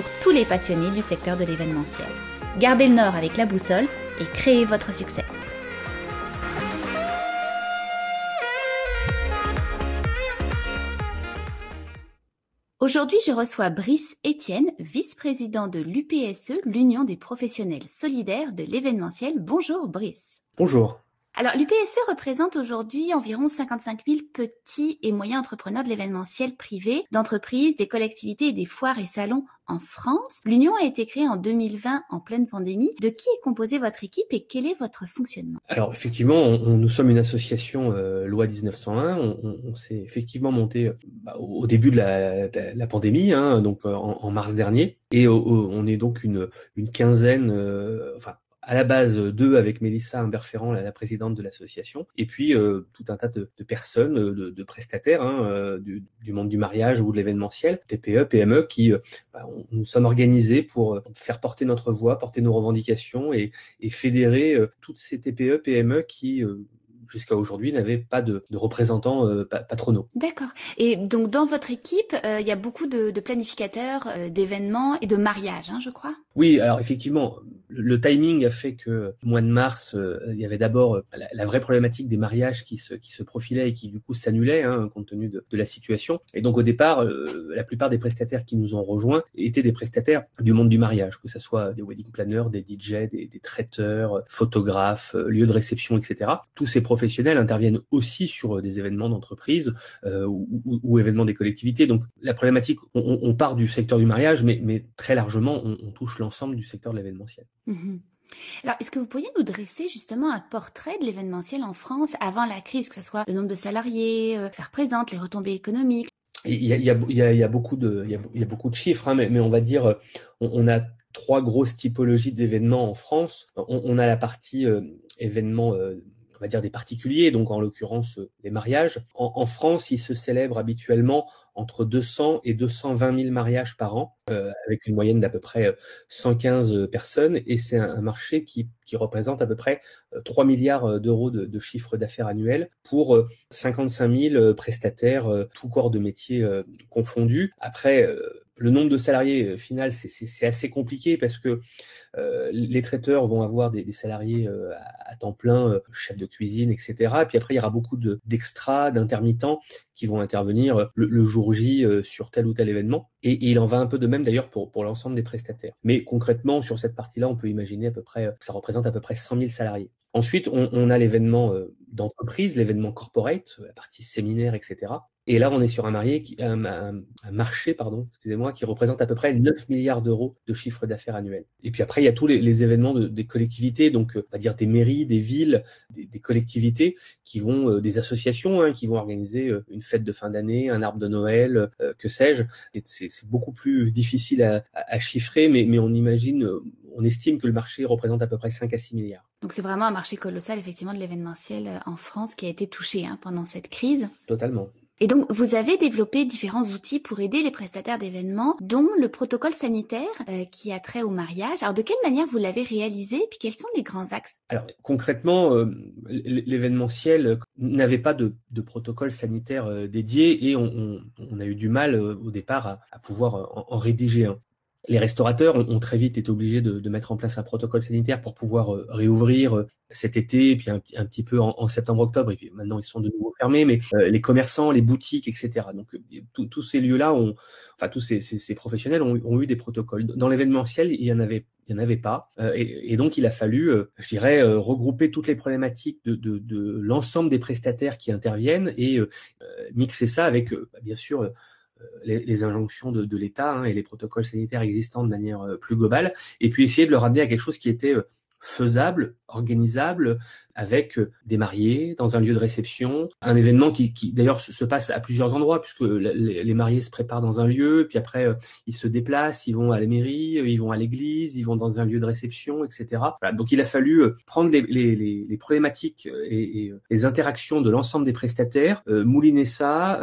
pour tous les passionnés du secteur de l'événementiel. Gardez le nord avec la boussole et créez votre succès. Aujourd'hui, je reçois Brice Etienne, vice-président de l'UPSE, l'Union des professionnels solidaires de l'événementiel. Bonjour Brice. Bonjour. Alors, l'UPSE représente aujourd'hui environ 55 000 petits et moyens entrepreneurs de l'événementiel privé, d'entreprises, des collectivités et des foires et salons en France. L'Union a été créée en 2020 en pleine pandémie. De qui est composée votre équipe et quel est votre fonctionnement? Alors, effectivement, nous sommes une association euh, loi 1901. On, s'est effectivement monté bah, au début de la, pandémie, hein, donc euh, en, mars dernier. Et on est donc une, une quinzaine, euh, enfin à la base deux avec Mélissa Imberferrand, la, présidente de l'association, et puis euh, tout un tas de, personnes, euh, de, prestataires hein, euh, du, monde du mariage ou de l'événementiel, TPE, PME, qui bah, nous sommes organisés pour faire porter notre voix, porter nos revendications et, fédérer toutes ces TPE, PME qui jusqu'à aujourd'hui, n'avait pas de, représentants euh, patronaux. D'accord. Et donc, dans votre équipe, euh, il y a beaucoup de, planificateurs euh, d'événements et de mariages, hein, je crois? Oui, alors effectivement, le, timing a fait que au mois de mars, il y avait d'abord la, vraie problématique des mariages qui se, qui se profilaient et qui du coup s'annulaient hein, compte tenu de, la situation. Et donc, au départ, la plupart des prestataires qui nous ont rejoints étaient des prestataires du monde du mariage, que ce soit des wedding planners, des DJ, des, des traiteurs, photographes, lieux de réception, etc. Tous ces professionnels interviennent aussi sur euh, des événements d'entreprise euh, ou, événements des collectivités. Donc la problématique, on, part du secteur du mariage, mais, mais très largement, on, touche l'ensemble du secteur de l'événementiel. Mhm. Alors, est-ce que vous pourriez nous dresser justement un portrait de l'événementiel en France avant la crise, que ce soit le nombre de salariés, euh, que ça représente, les retombées économiques? Il y, a, il, y a, il, y a, beaucoup de, il y a, beaucoup de chiffres, hein, mais, mais, on va dire, on, a trois grosses typologies d'événements en France. On, a la partie événements on va dire des particuliers, donc en l'occurrence euh, les mariages. En, France, il se célèbre habituellement entre 200 et 220 000 mariages par an, euh, avec une moyenne d'à peu près 115 euh, personnes, et c'est un, marché qui, qui, représente à peu près 3 milliards d'euros de, de chiffre d'affaires annuel pour 55 000 prestataires, tout corps de métier confondus. Après, le nombre de salariés final, c'est assez compliqué parce que euh, les traiteurs vont avoir des, salariés euh, à, temps plein, euh, chef de cuisine, etc. Et puis après, il y aura beaucoup d'extras, d'intermittents qui vont intervenir le, jour J sur tel ou tel événement. Et, il en va un peu de même d'ailleurs pour, pour l'ensemble des prestataires. Mais concrètement, sur cette partie-là, on peut imaginer à peu près, ça représente à peu près 100 000 salariés. Ensuite, on, a l'événement d'entreprise, l'événement corporate, la partie séminaire, etc. Et là, on est sur un, marié qui, un, marché pardon, excusez-moi, qui représente à peu près 9 milliards d'euros de chiffre d'affaires annuel. Et puis après, il y a tous les, événements des collectivités, donc euh, on va dire des mairies, des villes, des, collectivités qui vont, euh, des associations hein, qui vont organiser euh, une fête de fin d'année, un arbre de Noël, que sais-je. C'est beaucoup plus difficile à, chiffrer, mais, mais on imagine, on estime que le marché représente à peu près 5 à 6 milliards. Donc c'est vraiment un marché colossal, effectivement, de l'événementiel en France qui a été touché hein, pendant cette crise. Totalement. Et donc, vous avez développé différents outils pour aider les prestataires d'événements, dont le protocole sanitaire euh, qui a trait au mariage. Alors, de quelle manière vous l'avez réalisé Puis, quels sont les grands axes? Alors, concrètement, euh, l'événementiel n'avait pas de, protocole sanitaire euh, dédié et on, a eu du mal au départ à, pouvoir en, rédiger un les restaurateurs ont, très vite été obligés de, mettre en place un protocole sanitaire pour pouvoir euh, réouvrir euh, cet été, et puis un, petit peu en, septembre-octobre, et puis maintenant ils sont de nouveau fermés, mais euh, les commerçants, les boutiques, etc. Donc tous ces lieux-là, ont, enfin tous ces, professionnels ont, eu des protocoles. Dans l'événementiel, il y en avait, il y en avait pas, et, donc il a fallu, je dirais, regrouper toutes les problématiques de, de l'ensemble des prestataires qui interviennent et mixer ça avec, bah, bien sûr les, injonctions de, l'État hein, et les protocoles sanitaires existants de manière euh, plus globale, et puis essayer de le ramener à quelque chose qui était euh, faisable, organisable, avec des mariés dans un lieu de réception, un événement qui, d'ailleurs se passe à plusieurs endroits puisque les, mariés se préparent dans un lieu, puis après ils se déplacent, ils vont à la mairie, ils vont à l'église, ils vont dans un lieu de réception, etc. Donc il a fallu prendre les, problématiques et, les interactions de l'ensemble des prestataires, mouliner ça,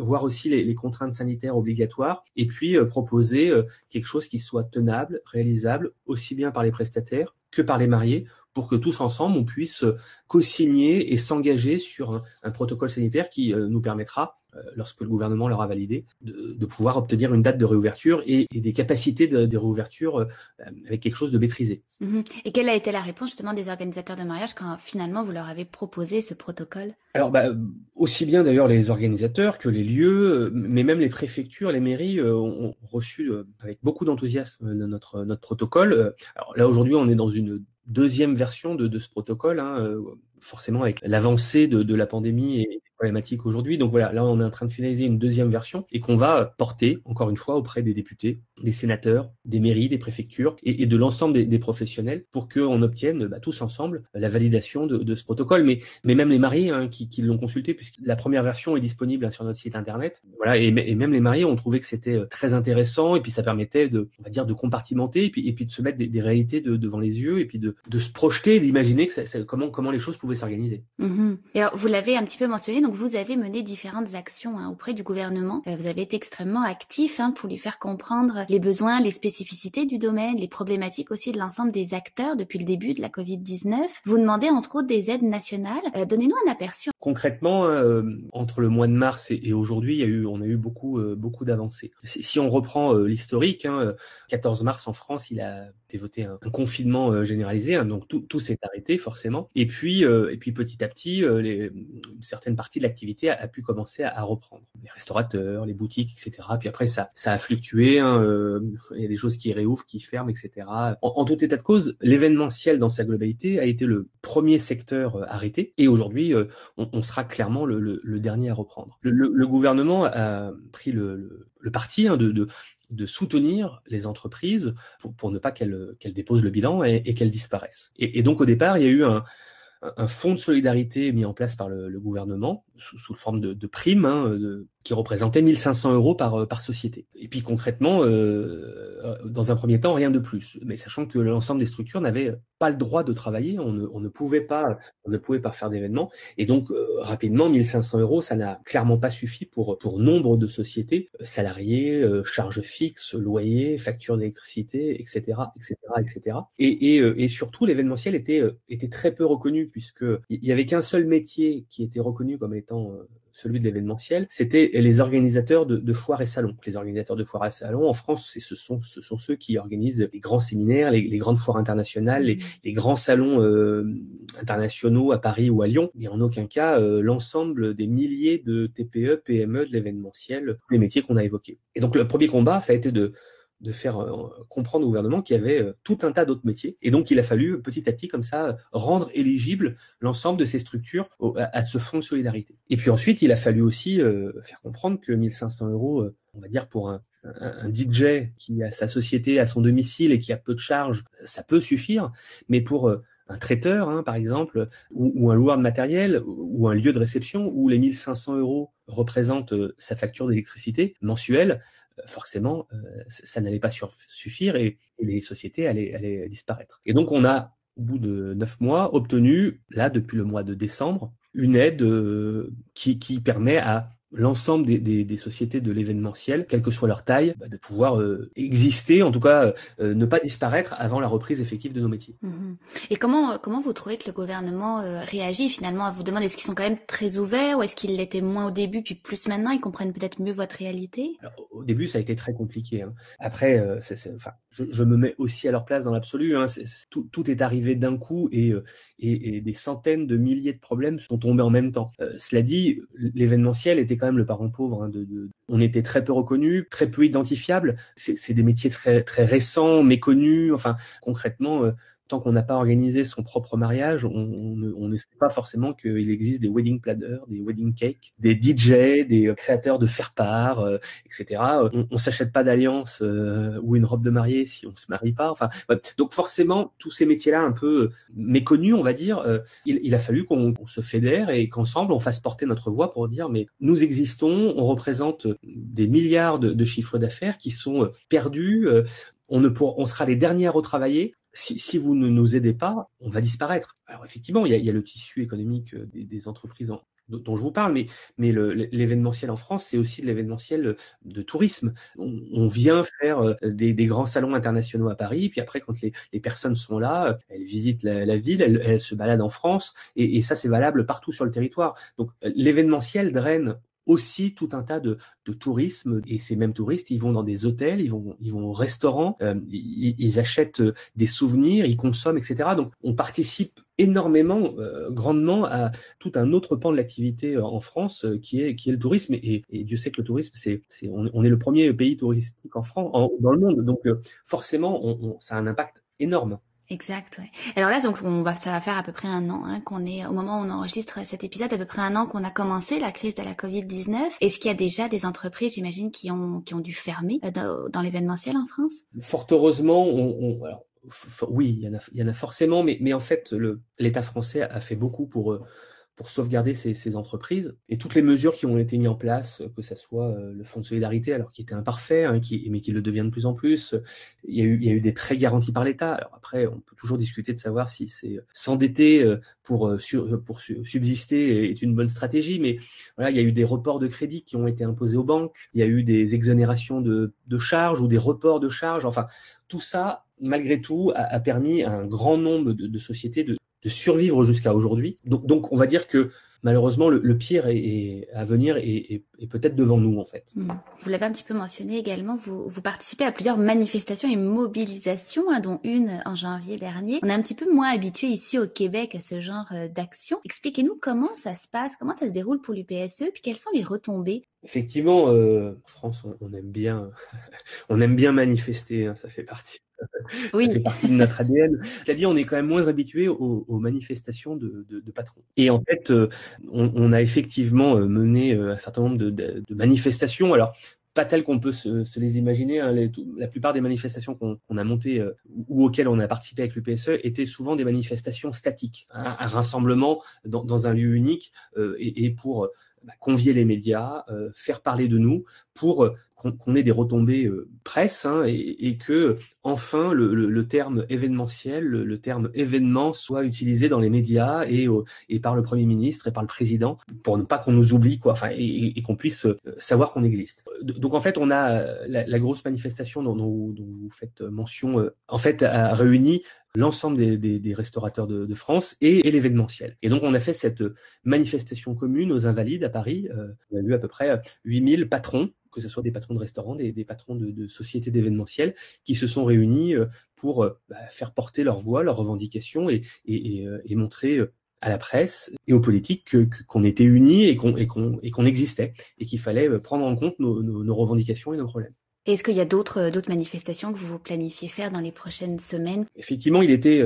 voir aussi les, contraintes sanitaires obligatoires, et puis proposer quelque chose qui soit tenable, réalisable, aussi bien par les prestataires que par les mariés, pour que tous ensemble, on puisse co-signer et s'engager sur un, protocole sanitaire qui euh, nous permettra, euh, lorsque le gouvernement l'aura validé, de, pouvoir obtenir une date de réouverture et, des capacités de, réouverture euh, avec quelque chose de maîtrisé. Mhm. Et quelle a été la réponse justement des organisateurs de mariage quand finalement vous leur avez proposé ce protocole? Alors, bah, aussi bien d'ailleurs les organisateurs que les lieux, mais même les préfectures, les mairies ont reçu avec beaucoup d'enthousiasme notre, notre protocole. Alors là, aujourd'hui, on est dans une deuxième version de, de ce protocole, hein, euh, forcément avec l'avancée de, de, la pandémie et aujourd'hui. Donc voilà, là on est en train de finaliser une deuxième version et qu'on va porter encore une fois auprès des députés, des sénateurs, des mairies, des préfectures et, de l'ensemble des, professionnels pour qu'on obtienne bah, tous ensemble la validation de, ce protocole. Mais, mais même les mariés hein, qui, l'ont consulté, puisque la première version est disponible hein, sur notre site internet. Voilà, et, même les mariés ont trouvé que c'était euh, très intéressant et puis ça permettait de, on va dire, de compartimenter et puis, et puis de se mettre des, réalités devant les yeux et puis de, de se projeter, d'imaginer comment, comment les choses pouvaient s'organiser. Mm-hmm. Et alors vous l'avez un petit peu mentionné, donc vous avez mené différentes actions hein, auprès du gouvernement. Euh, vous avez été extrêmement actif hein, pour lui faire comprendre les besoins, les spécificités du domaine, les problématiques aussi de l'ensemble des acteurs depuis le début de la Covid-19. Vous demandez entre autres des aides nationales. Euh, donnez-nous un aperçu. Concrètement, euh, entre le mois de mars et, aujourd'hui, il y a eu, on a eu beaucoup, beaucoup d'avancées. Si, on reprend l'historique, hein, 14 mars en France, il a été voté un, confinement généralisé, hein, donc tout, tout s'est arrêté forcément. Et puis, et puis petit à petit, les, certaines parties de l'activité a, pu commencer à, reprendre. Les restaurateurs, les boutiques, etc. Puis après, ça, ça a fluctué. Hein, euh, il y a des choses qui réouvrent, qui ferment, etc. En, tout état de cause, l'événementiel dans sa globalité a été le premier secteur euh, arrêté. Et aujourd'hui, euh, on, sera clairement le, dernier à reprendre. Le, gouvernement a pris le, parti hein, de, soutenir les entreprises pour, ne pas qu'elles déposent le bilan et, qu'elles disparaissent. Et, donc au départ, il y a eu un, fonds de solidarité mis en place par le, gouvernement sous, forme de, primes hein, qui représentait 1500 euros par, euh, par société. Et puis concrètement, euh, dans un premier temps, rien de plus. Mais sachant que l'ensemble des structures n'avaient pas le droit de travailler, on ne, on ne pouvait pas, on ne pouvait pas faire d'événements. Et donc euh, rapidement, 1500 euros, ça n'a clairement pas suffi pour pour nombre de sociétés, salariés, charges fixes, loyers, factures d'électricité, etc., etc., etc. Et, et, et surtout, l'événementiel était était très peu reconnu puisque il y avait qu'un seul métier qui était reconnu comme étant celui de l'événementiel, c'était les organisateurs de, foires et salons. Les organisateurs de foires et salons en France, ce sont, ce sont ceux qui organisent les grands séminaires, les, grandes foires internationales, les, mmh. grands salons euh, internationaux à Paris ou à Lyon, et en aucun cas euh, l'ensemble des milliers de TPE, PME de l'événementiel, les métiers qu'on a évoqués. Et donc le premier combat, ça a été de de faire euh, comprendre au gouvernement qu'il y avait euh, tout un tas d'autres métiers. Et donc, il a fallu petit à petit, comme ça, rendre éligible l'ensemble de ces structures à, ce fonds de solidarité. Et puis ensuite, il a fallu aussi euh, faire comprendre que 1500 euros, on va dire, pour un, DJ qui a sa société à son domicile et qui a peu de charges, ça peut suffire. Mais pour un traiteur, hein, par exemple, ou, un loueur de matériel, ou un lieu de réception, où les 1500 euros représentent sa facture d'électricité mensuelle, forcément, euh, ça n'allait pas suffire et, les sociétés allaient, disparaître. Et donc, on a, au bout de neuf mois, obtenu, là, depuis le mois de décembre, une aide euh, qui, qui permet à l'ensemble des, des, des, sociétés de l'événementiel, quelle que soit leur taille, bah, de pouvoir euh, exister, en tout cas euh, ne pas disparaître avant la reprise effective de nos métiers. Mhm. Et comment comment vous trouvez que le gouvernement euh, réagit finalement à vous demander Est-ce qu'ils sont quand même très ouverts ou est-ce qu'ils l'étaient moins au début puis plus maintenant Ils comprennent peut-être mieux votre réalité? Alors, Au début, ça a été très compliqué. Hein. Après, enfin, je, je, me mets aussi à leur place dans l'absolu. Hein. tout, tout, est arrivé d'un coup et, et, et, des centaines de milliers de problèmes sont tombés en même temps. cela dit, l'événementiel était quand même le parent pauvre. Hein, On était très peu reconnus, très peu identifiables. C'est des métiers très, très récents, méconnus. Enfin, concrètement, euh, tant qu'on n'a pas organisé son propre mariage, on, ne, sait pas forcément qu'il existe des wedding planners, des wedding cakes, des DJ, des créateurs de faire-part, etc. On, on s'achète pas d'alliance ou une robe de mariée si on se marie pas. Enfin, donc forcément, tous ces métiers-là un peu méconnus, on va dire, il, a fallu qu'on se fédère et qu'ensemble on fasse porter notre voix pour dire mais nous existons, on représente des milliards de, chiffres d'affaires qui sont euh, perdus. Euh, on, ne on sera les derniers à retravailler. Si, vous ne nous aidez pas, on va disparaître. Alors effectivement, il y a, le tissu économique euh, des, entreprises dont je vous parle, mais, l'événementiel en France, c'est aussi de l'événementiel de tourisme. On, vient faire des, grands salons internationaux à Paris, puis après, quand les, personnes sont là, elles visitent la, ville, elles, se baladent en France, et, et ça, c'est valable partout sur le territoire. Donc l'événementiel draine aussi tout un tas de, de tourisme. Et ces mêmes touristes ils vont dans des hôtels ils vont ils vont au restaurant euh, ils, achètent euh, des souvenirs ils consomment etc donc on participe énormément euh, grandement à tout un autre pan de l'activité en France qui est qui est le tourisme. Et, et Dieu sait que le tourisme c'est c'est on, est le premier pays touristique en France dans le monde. Donc forcément on, ça a un impact énorme Exact. Ouais. Alors là, donc, on va, ça va faire à peu près un an hein, qu'on est au moment où on enregistre cet épisode, à peu près un an qu'on a commencé la crise de la Covid 19. Est-ce qu'il y a déjà des entreprises, j'imagine, qui ont qui ont dû fermer euh, dans, l'événementiel en France? Fort heureusement, oui, il y en a, il y en a forcément, mais en fait, l'État français a fait beaucoup pour euh, pour sauvegarder ces, entreprises. Et toutes les mesures qui ont été mises en place, que ce soit euh, le fonds de solidarité, alors qui était imparfait, hein, qui, mais qui le devient de plus en plus, il y a eu, il y a eu des prêts garantis par l'État. Alors après, on peut toujours discuter de savoir si c'est euh, s'endetter euh, pour, pour subsister est une bonne stratégie, mais voilà, il y a eu des reports de crédit qui ont été imposés aux banques, il y a eu des exonérations de, de charges ou des reports de charges. Enfin, tout ça, malgré tout, a, permis à un grand nombre de, de sociétés de, de survivre jusqu'à aujourd'hui. Donc, donc, on va dire que malheureusement, le, pire est, à venir et, peut-être devant nous, en fait. Hmm. Vous l'avez un petit peu mentionné également, vous, vous participez à plusieurs manifestations et mobilisations, hein, dont une en janvier dernier. On est un petit peu moins habitué ici au Québec à ce genre euh, d'action. Expliquez-nous comment ça se passe, comment ça se déroule pour l'UPSE, puis quelles sont les retombées? Effectivement, euh, en France, on, aime bien, on aime bien manifester, hein, ça fait partie oui. ça fait partie de notre ADN. C'est-à-dire, on est quand même moins habitué aux, manifestations de, patrons. Et en fait, euh, on, a effectivement euh, mené euh, un certain nombre de, manifestations. Alors, pas telles qu'on peut se, les imaginer. Hein. la plupart des manifestations qu'on a montées ou auxquelles on a participé avec l'UPSE étaient souvent des manifestations statiques, un, rassemblement dans, un lieu unique et, pour bah, convier les médias, faire parler de nous, pour qu'on ait des retombées euh, presse hein, et, que enfin le, terme événementiel, le, terme événement soit utilisé dans les médias et, et par le premier ministre et par le président pour ne pas qu'on nous oublie quoi, enfin et, qu'on puisse euh, savoir qu'on existe. Donc en fait on a euh, la, grosse manifestation dont, vous faites mention en fait a réuni l'ensemble des, restaurateurs de, France et, l'événementiel. Et donc on a fait cette manifestation commune aux Invalides à Paris. on a eu à peu près 8000 patrons que ce soit des patrons de restaurants, des, patrons de, sociétés d'événementiel, qui se sont réunis euh, pour euh, bah, faire porter leur voix, leurs revendications et, euh, montrer à la presse et aux politiques qu'on était unis et qu'on existait et qu'il fallait prendre en compte nos, revendications et nos problèmes. Est-ce qu'il y a d'autres manifestations que vous planifiez faire dans les prochaines semaines? Effectivement, il était,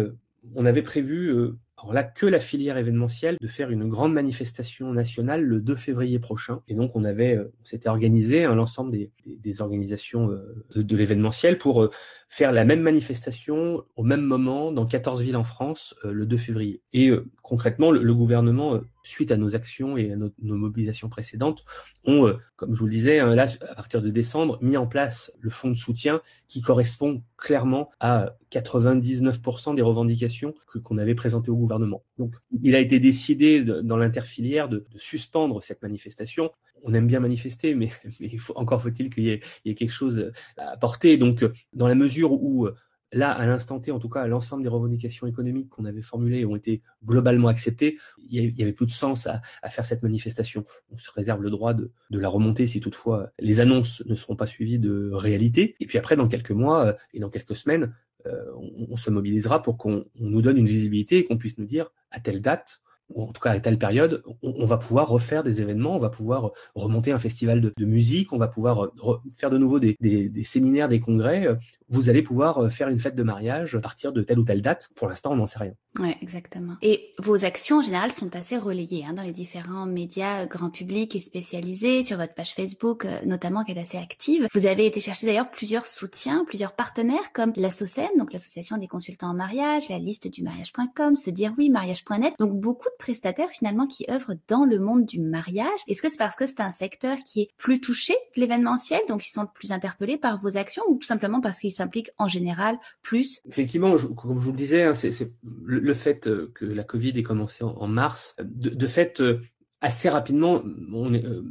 on avait prévu alors là, que la filière événementielle, de faire une grande manifestation nationale le 2 février prochain. Et donc, on avait, euh, s'était organisé hein, l'ensemble des, des, organisations euh, de, l'événementiel pour euh, faire la même manifestation au même moment dans 14 villes en France le 2 février. Et concrètement, le, gouvernement, suite à nos actions et à nos, mobilisations précédentes, ont, comme je vous le disais, hein, là, à partir de décembre, mis en place le fonds de soutien qui correspond clairement à 99% des revendications que, qu'on avait présentées au gouvernement. Donc, il a été décidé dans l'interfilière de, suspendre cette manifestation. On aime bien manifester, mais, encore faut-il qu'il y y ait quelque chose à apporter. Donc, dans la mesure où Là, à l'instant T, en tout cas, l'ensemble des revendications économiques qu'on avait formulées ont été globalement acceptées. Il y avait plus de sens à, faire cette manifestation. On se réserve le droit de, la remonter si toutefois les annonces ne seront pas suivies de réalité. Et puis après, dans quelques mois euh, et dans quelques semaines, euh, on, se mobilisera pour qu'on nous donne une visibilité et qu'on puisse nous dire à telle date, ou en tout cas à telle période, on, va pouvoir refaire des événements, on va pouvoir remonter un festival de, musique, on va pouvoir faire de nouveau des, séminaires, des congrès, vous allez pouvoir faire une fête de mariage à partir de telle ou telle date. Pour l'instant, on n'en sait rien. Ouais, exactement. Et vos actions en général sont assez relayées hein, dans les différents médias grand public et spécialisés, sur votre page Facebook notamment qui est assez active. Vous avez été chercher d'ailleurs plusieurs soutiens, plusieurs partenaires comme l'ASSOCEM, donc l'association des consultants en mariage, la liste du mariage.com, se dire oui mariage.net. Donc beaucoup de prestataires finalement qui œuvrent dans le monde du mariage. Est-ce que c'est parce que c'est un secteur qui est plus touché l'événementiel, donc ils sont plus interpellés par vos actions ou tout simplement parce qu'ils s'impliquent en général plus Effectivement, comme je vous le disais, hein, c'est le, fait euh, que la Covid ait commencé en, mars, de, de fait, euh, assez rapidement, euh,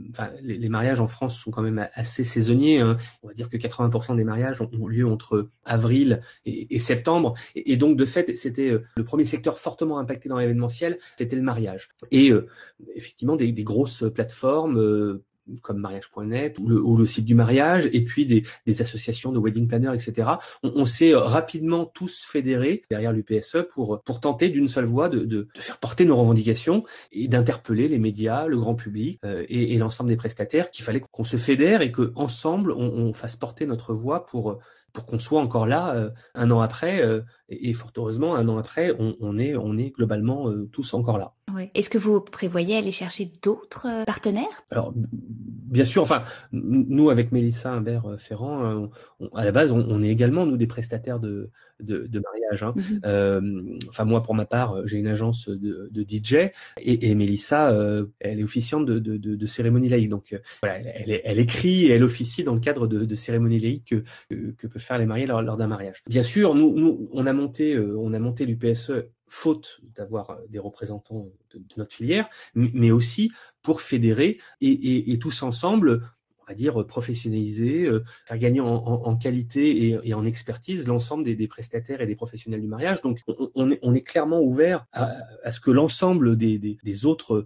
les, mariages en France sont quand même assez saisonniers. Hein. On va dire que 80% des mariages ont, lieu entre avril et, septembre. Et, donc, de fait, c'était euh, le premier secteur fortement impacté dans l'événementiel, c'était le mariage. Et euh, effectivement, des, grosses plateformes comme mariage.net ou le, site du mariage, et puis des, associations de wedding planners, etc. On, s'est rapidement tous fédérés derrière l'UPSE pour, pour tenter d'une seule voix de, faire porter nos revendications et d'interpeller les médias, le grand public euh, et, l'ensemble des prestataires qu'il fallait qu'on se fédère et que ensemble on, fasse porter notre voix pour qu'on soit encore là euh, un an après euh, et, fort heureusement un an après on, on est on est globalement tous encore là. Est-ce que vous prévoyez aller chercher d'autres euh, partenaires? Alors, bien sûr, enfin, nous, avec Mélissa Imbert-Ferrand, euh, à la base, on, est également, nous, des prestataires de, de, de mariage. Hein. Mhm. euh, enfin, moi, pour ma part, j'ai une agence de, de DJ et, et Mélissa, euh, elle est officiante de, de, de, cérémonie laïque. Donc, voilà, elle, elle, écrit et elle officie dans le cadre de, de cérémonie laïque que, que, que peuvent faire les mariés lors, lors d'un mariage. Bien sûr, nous, nous, on a monté, on a monté l'UPSE faute d'avoir euh, des représentants de, notre filière, mais aussi pour fédérer et, tous ensemble on va dire professionnaliser, euh, faire gagner en, qualité et, en expertise l'ensemble des, prestataires et des professionnels du mariage. Donc on, est, clairement ouvert à, ce que l'ensemble des, autres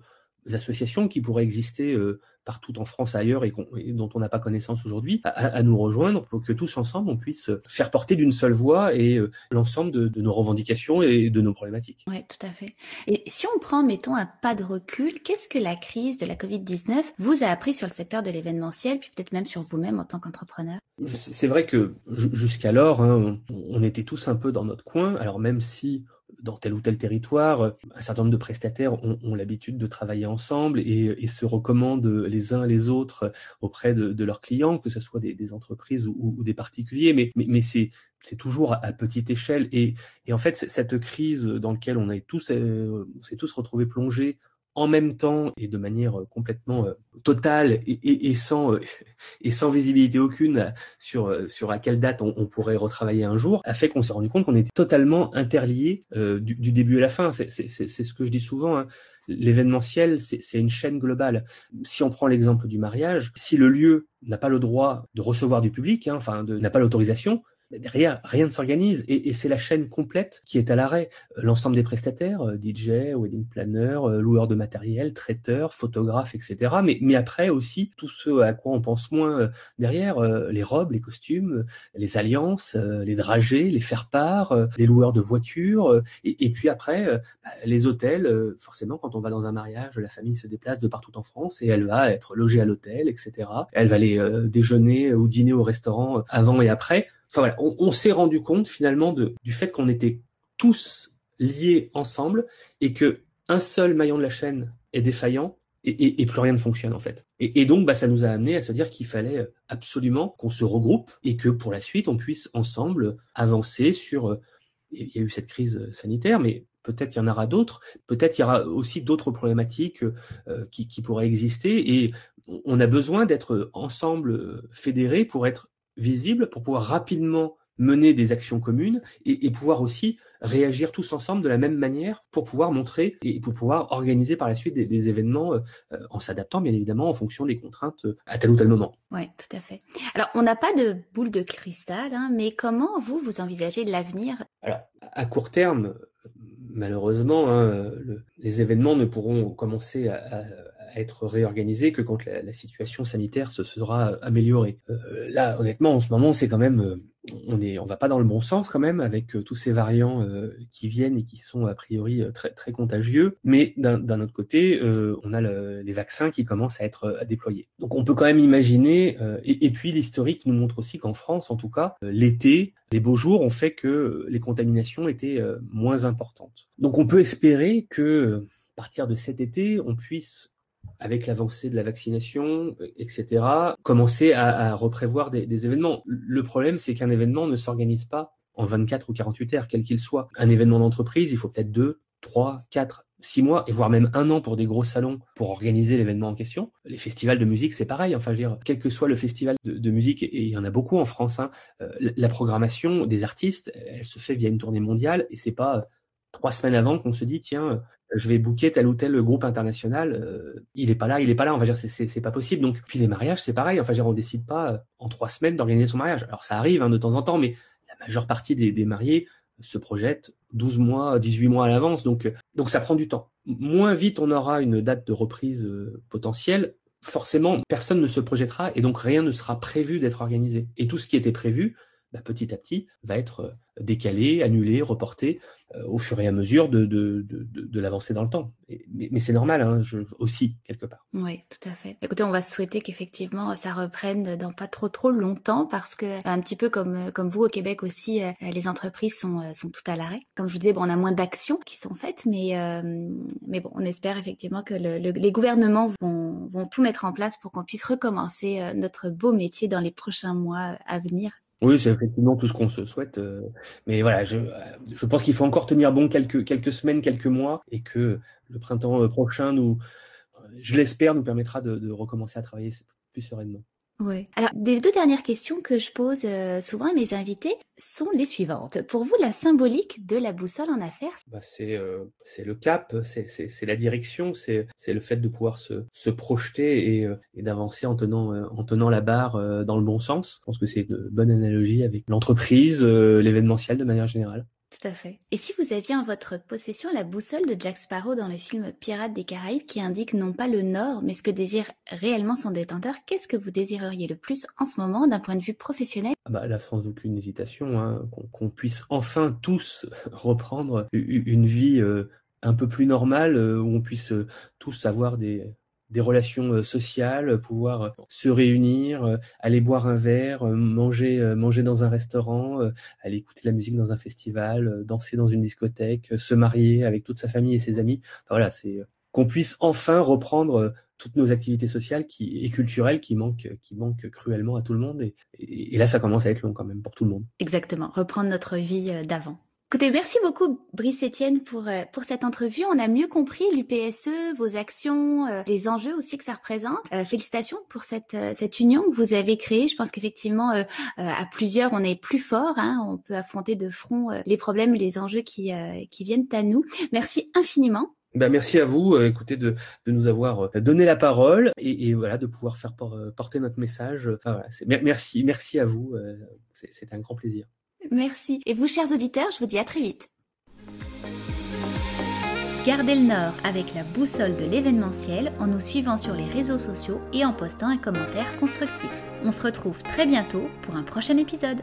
associations qui pourraient exister euh, partout en France ailleurs et, dont on n'a pas connaissance aujourd'hui, à, nous rejoindre pour que tous ensemble on puisse faire porter d'une seule voix et euh, l'ensemble de, nos revendications et de nos problématiques. Oui, tout à fait. Et si on prend, mettons, un pas de recul, qu'est-ce que la crise de la Covid-19 vous a appris sur le secteur de l'événementiel, puis peut-être même sur vous-même en tant qu'entrepreneur? C'est vrai que jusqu'alors, hein, on était tous un peu dans notre coin, alors même si dans tel ou tel territoire, un certain nombre de prestataires ont, l'habitude de travailler ensemble et, se recommandent les uns les autres auprès de, leurs clients, que ce soit des, entreprises ou, des particuliers, mais, c'est toujours à, petite échelle. Et, et en fait, cette crise dans laquelle on, est tous, euh, on s'est tous retrouvés plongés en même temps et de manière euh, complètement euh, totale et, et, sans euh, et sans visibilité aucune sur à quelle date on, pourrait retravailler un jour a fait qu'on s'est rendu compte qu'on était totalement interliés du, du, début à la fin. C'est ce que je dis souvent. Hein. L'événementiel, c'est une chaîne globale. Si on prend l'exemple du mariage, si le lieu n'a pas le droit de recevoir du public, hein, enfin n'a pas l'autorisation, derrière, rien ne s'organise et, et c'est la chaîne complète qui est à l'arrêt. Euh, l'ensemble des prestataires, euh, DJ, wedding planner, euh, loueurs de matériel, traiteurs, photographes, etc. Mais, mais après aussi tout ce à quoi on pense moins derrière, les robes, les costumes, les alliances, les dragées, les faire-part, les loueurs de voitures. Et, et puis après, bah, les hôtels. forcément, quand on va dans un mariage, la famille se déplace de partout en France et elle va être logée à l'hôtel, etc. Elle va aller déjeuner ou dîner au restaurant avant et après. On, s'est rendu compte finalement du fait qu'on était tous liés ensemble et que un seul maillon de la chaîne est défaillant et, plus rien ne fonctionne en fait. Et, donc bah, ça nous a amené à se dire qu'il fallait absolument qu'on se regroupe et que pour la suite on puisse ensemble avancer sur. Euh, il y a eu cette crise sanitaire, mais peut-être il y en aura d'autres, peut-être il y aura aussi d'autres problématiques euh, qui, qui, pourraient exister et on a besoin d'être ensemble fédérés pour être visible pour pouvoir rapidement mener des actions communes et, pouvoir aussi réagir tous ensemble de la même manière pour pouvoir montrer et pour pouvoir organiser par la suite des, événements euh, en s'adaptant bien évidemment en fonction des contraintes euh, à tel ou tel moment. Oui, tout à fait. Alors, on n'a pas de boule de cristal, hein, mais comment vous, vous envisagez l'avenir? Alors, à court terme, malheureusement, hein, les événements ne pourront commencer à être réorganisé que quand la, situation sanitaire se sera améliorée. Euh, là, honnêtement, en ce moment, c'est quand même, euh, on est, on va pas dans le bon sens quand même avec tous ces variants qui viennent et qui sont a priori très très contagieux. Mais d'un autre côté, on a les vaccins qui commencent à être déployés. Donc on peut quand même imaginer. Et, et, puis l'historique nous montre aussi qu'en France, en tout cas, l'été, les beaux jours ont fait que les contaminations étaient moins importantes. Donc on peut espérer que à partir de cet été, on puisse avec l'avancée de la vaccination, euh, etc., commencer à, reprévoir des, événements. Le problème, c'est qu'un événement ne s'organise pas en 24 ou 48 heures, quel qu'il soit. Un événement d'entreprise, il faut peut-être 2, 3, 4, 6 mois, et voire même un an pour des gros salons pour organiser l'événement en question. Les festivals de musique, c'est pareil. Enfin, je veux dire, quel que soit le festival de, musique, et il y en a beaucoup en France, hein, euh, la programmation des artistes, elle se fait via une tournée mondiale, et c'est pas trois semaines avant qu'on se dit, tiens, je vais booker tel ou tel groupe international, euh, il est pas là, il est pas là, on va dire c'est c'est pas possible. Donc puis les mariages c'est pareil, enfin dire on décide pas euh, en trois semaines d'organiser son mariage. Alors ça arrive hein, de temps en temps, mais la majeure partie des, des mariés se projettent 12 mois, 18 mois à l'avance, donc donc ça prend du temps. Moins vite on aura une date de reprise euh, potentielle, forcément personne ne se projettera et donc rien ne sera prévu d'être organisé. Et tout ce qui était prévu, bah, petit à petit, va être euh, décalé, annulé, reporté euh, au fur et à mesure de, de, de, de l'avancée dans le temps. mais, c'est normal, hein, aussi, quelque part. Oui, tout à fait. Écoutez, on va souhaiter qu'effectivement ça reprenne dans pas trop trop longtemps parce que un petit peu comme comme vous au Québec aussi, euh, les entreprises sont sont tout à l'arrêt. Comme je vous disais, bon, on a moins d'actions qui sont faites, mais mais bon, on espère effectivement que le, le, les gouvernements vont vont tout mettre en place pour qu'on puisse recommencer notre beau métier dans les prochains mois à venir oui, c'est effectivement tout ce qu'on se souhaite. Euh, mais voilà, je, je pense qu'il faut encore tenir bon quelques, quelques semaines, quelques mois, et que le printemps euh, prochain, nous, je l'espère, nous permettra de recommencer à travailler plus sereinement. Oui. Alors, des deux dernières questions que je pose euh, souvent à mes invités sont les suivantes. Pour vous, la symbolique de la boussole en affaires? Bah, C'est euh, le cap, c'est la direction, c'est le fait de pouvoir se, se projeter et, euh, et d'avancer en tenant, euh, en tenant la barre euh, dans le bon sens. Je pense que c'est une bonne analogie avec l'entreprise, l'événementiel de manière générale. Tout à fait. Et si vous aviez en votre possession la boussole de Jack Sparrow dans le film Pirates des Caraïbes qui indique non pas le nord, mais ce que désire réellement son détenteur, qu'est-ce que vous désireriez le plus en ce moment d'un point de vue professionnel? Ah bah Là, sans aucune hésitation, hein, qu'on puisse enfin tous reprendre une vie euh, un peu plus normale, euh, où on puisse euh, tous avoir des, des relations euh, sociales, pouvoir euh, se réunir, euh, aller boire un verre, manger, manger dans un restaurant, aller écouter de la musique dans un festival, danser dans une discothèque, se marier avec toute sa famille et ses amis. Enfin, voilà, c'est qu'on puisse enfin reprendre toutes nos activités sociales qui, et culturelles qui manquent, qui manquent cruellement à tout le monde. Et, et là, ça commence à être long quand même pour tout le monde. Exactement, reprendre notre vie d'avant. Écoutez, merci beaucoup Brice Etienne pour euh, pour cette entrevue. On a mieux compris l'UPSE, vos actions, euh, les enjeux aussi que ça représente. Euh, félicitations pour cette cette union que vous avez créée. Je pense qu'effectivement à plusieurs on est plus fort. Hein, on peut affronter de front les problèmes, les enjeux qui qui viennent à nous. Merci infiniment. Ben merci à vous, écoutez, de, de nous avoir donné la parole et, et voilà de pouvoir faire porter notre message. Enfin, voilà, merci, merci à vous. C'est un grand plaisir. Merci. Et vous, chers auditeurs, je vous dis à très vite. Gardez le nord avec la boussole de l'événementiel en nous suivant sur les réseaux sociaux et en postant un commentaire constructif. On se retrouve très bientôt pour un prochain épisode.